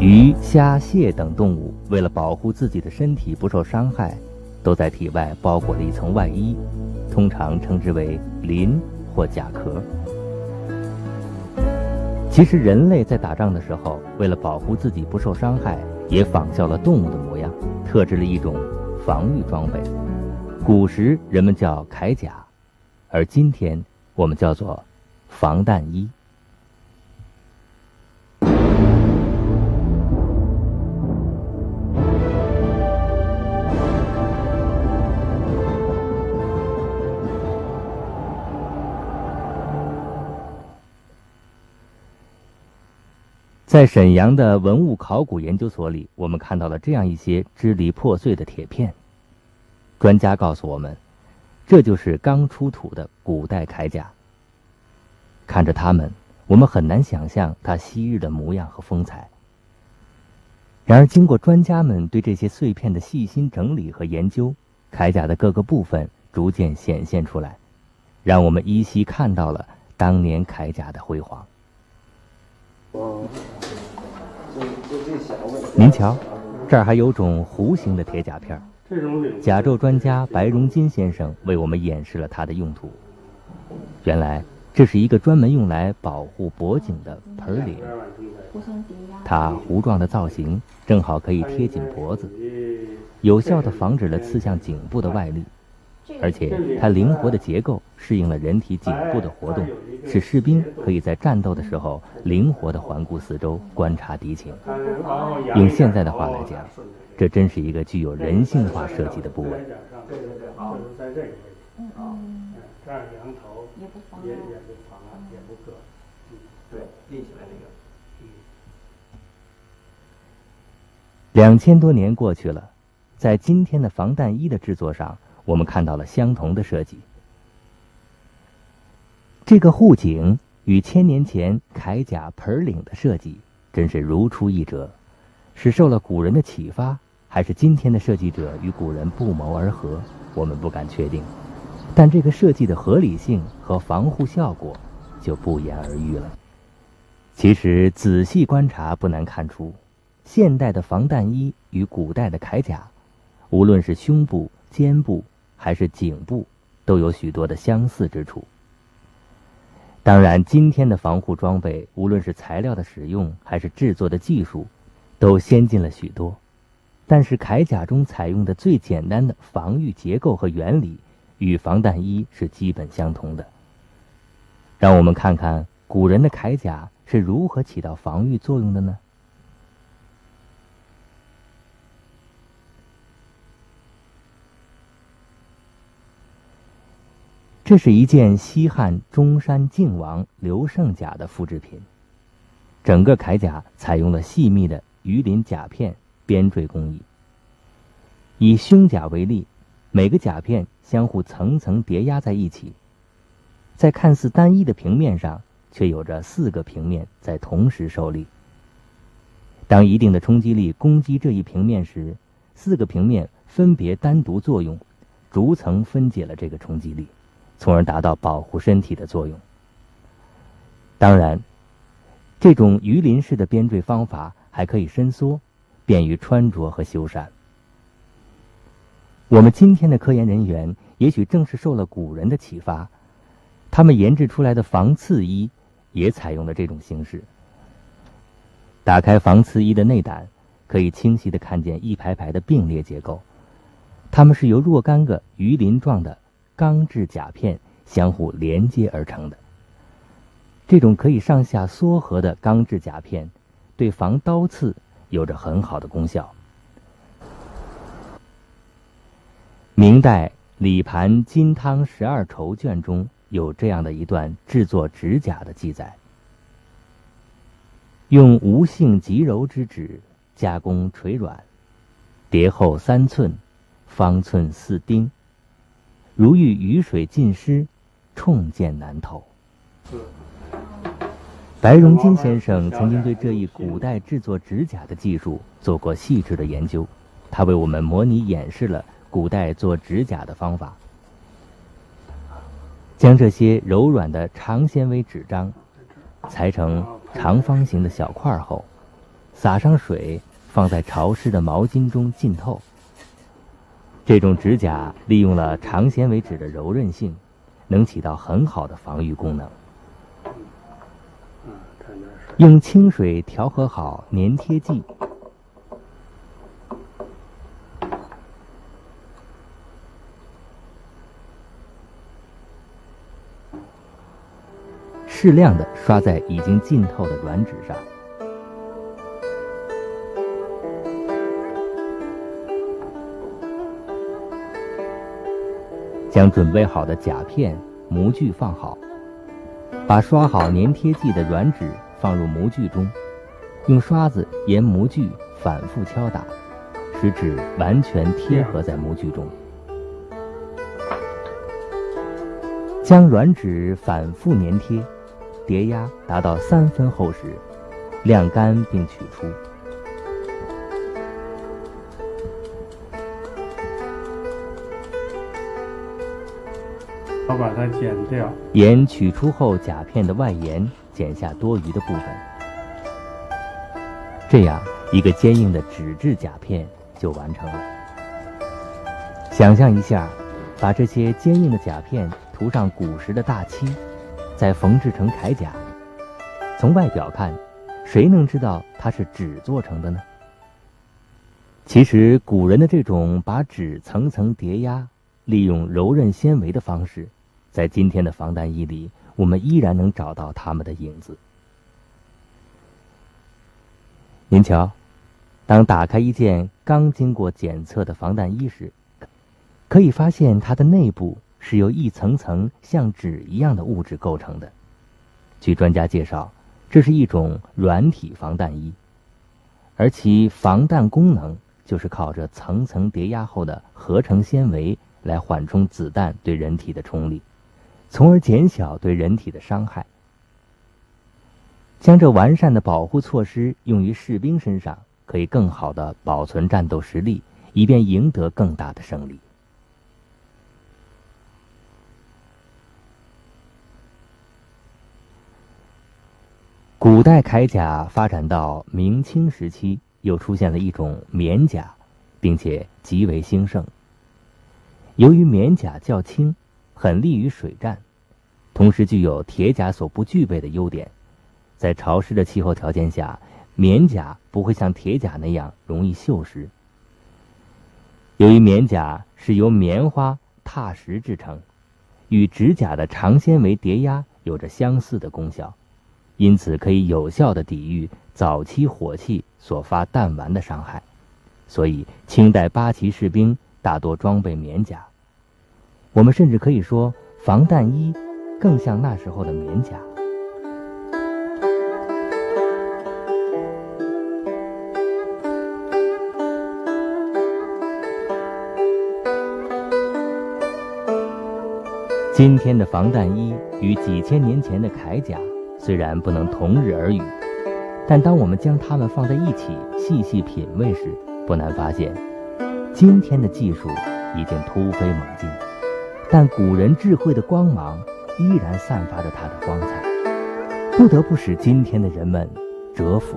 鱼、虾、蟹等动物为了保护自己的身体不受伤害，都在体外包裹了一层外衣，通常称之为鳞或甲壳。其实，人类在打仗的时候，为了保护自己不受伤害，也仿效了动物的模样，特制了一种防御装备。古时人们叫铠甲，而今天我们叫做防弹衣。在沈阳的文物考古研究所里，我们看到了这样一些支离破碎的铁片。专家告诉我们，这就是刚出土的古代铠甲。看着它们，我们很难想象它昔日的模样和风采。然而，经过专家们对这些碎片的细心整理和研究，铠甲的各个部分逐渐显现出来，让我们依稀看到了当年铠甲的辉煌。您瞧，这儿还有种弧形的铁甲片甲胄专家白荣金先生为我们演示了它的用途。原来，这是一个专门用来保护脖颈的盆领。它弧状的造型正好可以贴紧脖子，有效地防止了刺向颈部的外力。而且它灵活的结构适应了人体颈部的活动，使士兵可以在战斗的时候灵活地环顾四周，观察敌情。用现在的话来讲，这真是一个具有人性化设计的部位。这样羊头也不妨也也不妨啊，也不硌。对，立起来那个。两千多年过去了，在今天的防弹衣的制作上。我们看到了相同的设计，这个护颈与千年前铠甲盆领的设计真是如出一辙，是受了古人的启发，还是今天的设计者与古人不谋而合？我们不敢确定，但这个设计的合理性和防护效果就不言而喻了。其实仔细观察，不难看出，现代的防弹衣与古代的铠甲，无论是胸部、肩部。还是颈部都有许多的相似之处。当然，今天的防护装备，无论是材料的使用还是制作的技术，都先进了许多。但是铠甲中采用的最简单的防御结构和原理，与防弹衣是基本相同的。让我们看看古人的铠甲是如何起到防御作用的呢？这是一件西汉中山靖王刘胜甲的复制品，整个铠甲采用了细密的鱼鳞甲片编缀工艺。以胸甲为例，每个甲片相互层层叠压在一起，在看似单一的平面上，却有着四个平面在同时受力。当一定的冲击力攻击这一平面时，四个平面分别单独作用，逐层分解了这个冲击力。从而达到保护身体的作用。当然，这种鱼鳞式的编缀方法还可以伸缩，便于穿着和修缮。我们今天的科研人员也许正是受了古人的启发，他们研制出来的防刺衣也采用了这种形式。打开防刺衣的内胆，可以清晰的看见一排排的并列结构，它们是由若干个鱼鳞状的。钢制甲片相互连接而成的，这种可以上下缩合的钢制甲片，对防刀刺有着很好的功效。明代《李盘金汤十二筹卷》中有这样的一段制作指甲的记载：用无性极柔之纸加工垂软，叠厚三寸，方寸四丁。如遇雨水浸湿，冲剑难透。白荣金先生曾经对这一古代制作指甲的技术做过细致的研究，他为我们模拟演示了古代做指甲的方法。将这些柔软的长纤维纸张裁成长方形的小块后，撒上水，放在潮湿的毛巾中浸透。这种指甲利用了长纤维纸的柔韧性，能起到很好的防御功能。用清水调和好粘贴剂，适量的刷在已经浸透的软纸上。将准备好的甲片、模具放好，把刷好粘贴剂的软纸放入模具中，用刷子沿模具反复敲打，使纸完全贴合在模具中。将软纸反复粘贴，叠压达到三分厚时，晾干并取出。要把它剪掉，沿取出后甲片的外沿剪下多余的部分，这样一个坚硬的纸质甲片就完成了。想象一下，把这些坚硬的甲片涂上古时的大漆，再缝制成铠甲。从外表看，谁能知道它是纸做成的呢？其实，古人的这种把纸层层叠压、利用柔韧纤维的方式。在今天的防弹衣里，我们依然能找到他们的影子。您瞧，当打开一件刚经过检测的防弹衣时，可以发现它的内部是由一层层像纸一样的物质构成的。据专家介绍，这是一种软体防弹衣，而其防弹功能就是靠着层层叠压后的合成纤维来缓冲子弹对人体的冲力。从而减小对人体的伤害。将这完善的保护措施用于士兵身上，可以更好的保存战斗实力，以便赢得更大的胜利。古代铠甲发展到明清时期，又出现了一种棉甲，并且极为兴盛。由于棉甲较轻。很利于水战，同时具有铁甲所不具备的优点，在潮湿的气候条件下，棉甲不会像铁甲那样容易锈蚀。由于棉甲是由棉花、踏实制成，与指甲的长纤维叠压有着相似的功效，因此可以有效的抵御早期火器所发弹丸的伤害，所以清代八旗士兵大多装备棉甲。我们甚至可以说，防弹衣更像那时候的棉甲。今天的防弹衣与几千年前的铠甲虽然不能同日而语，但当我们将它们放在一起细细品味时，不难发现，今天的技术已经突飞猛进。但古人智慧的光芒依然散发着它的光彩，不得不使今天的人们折服。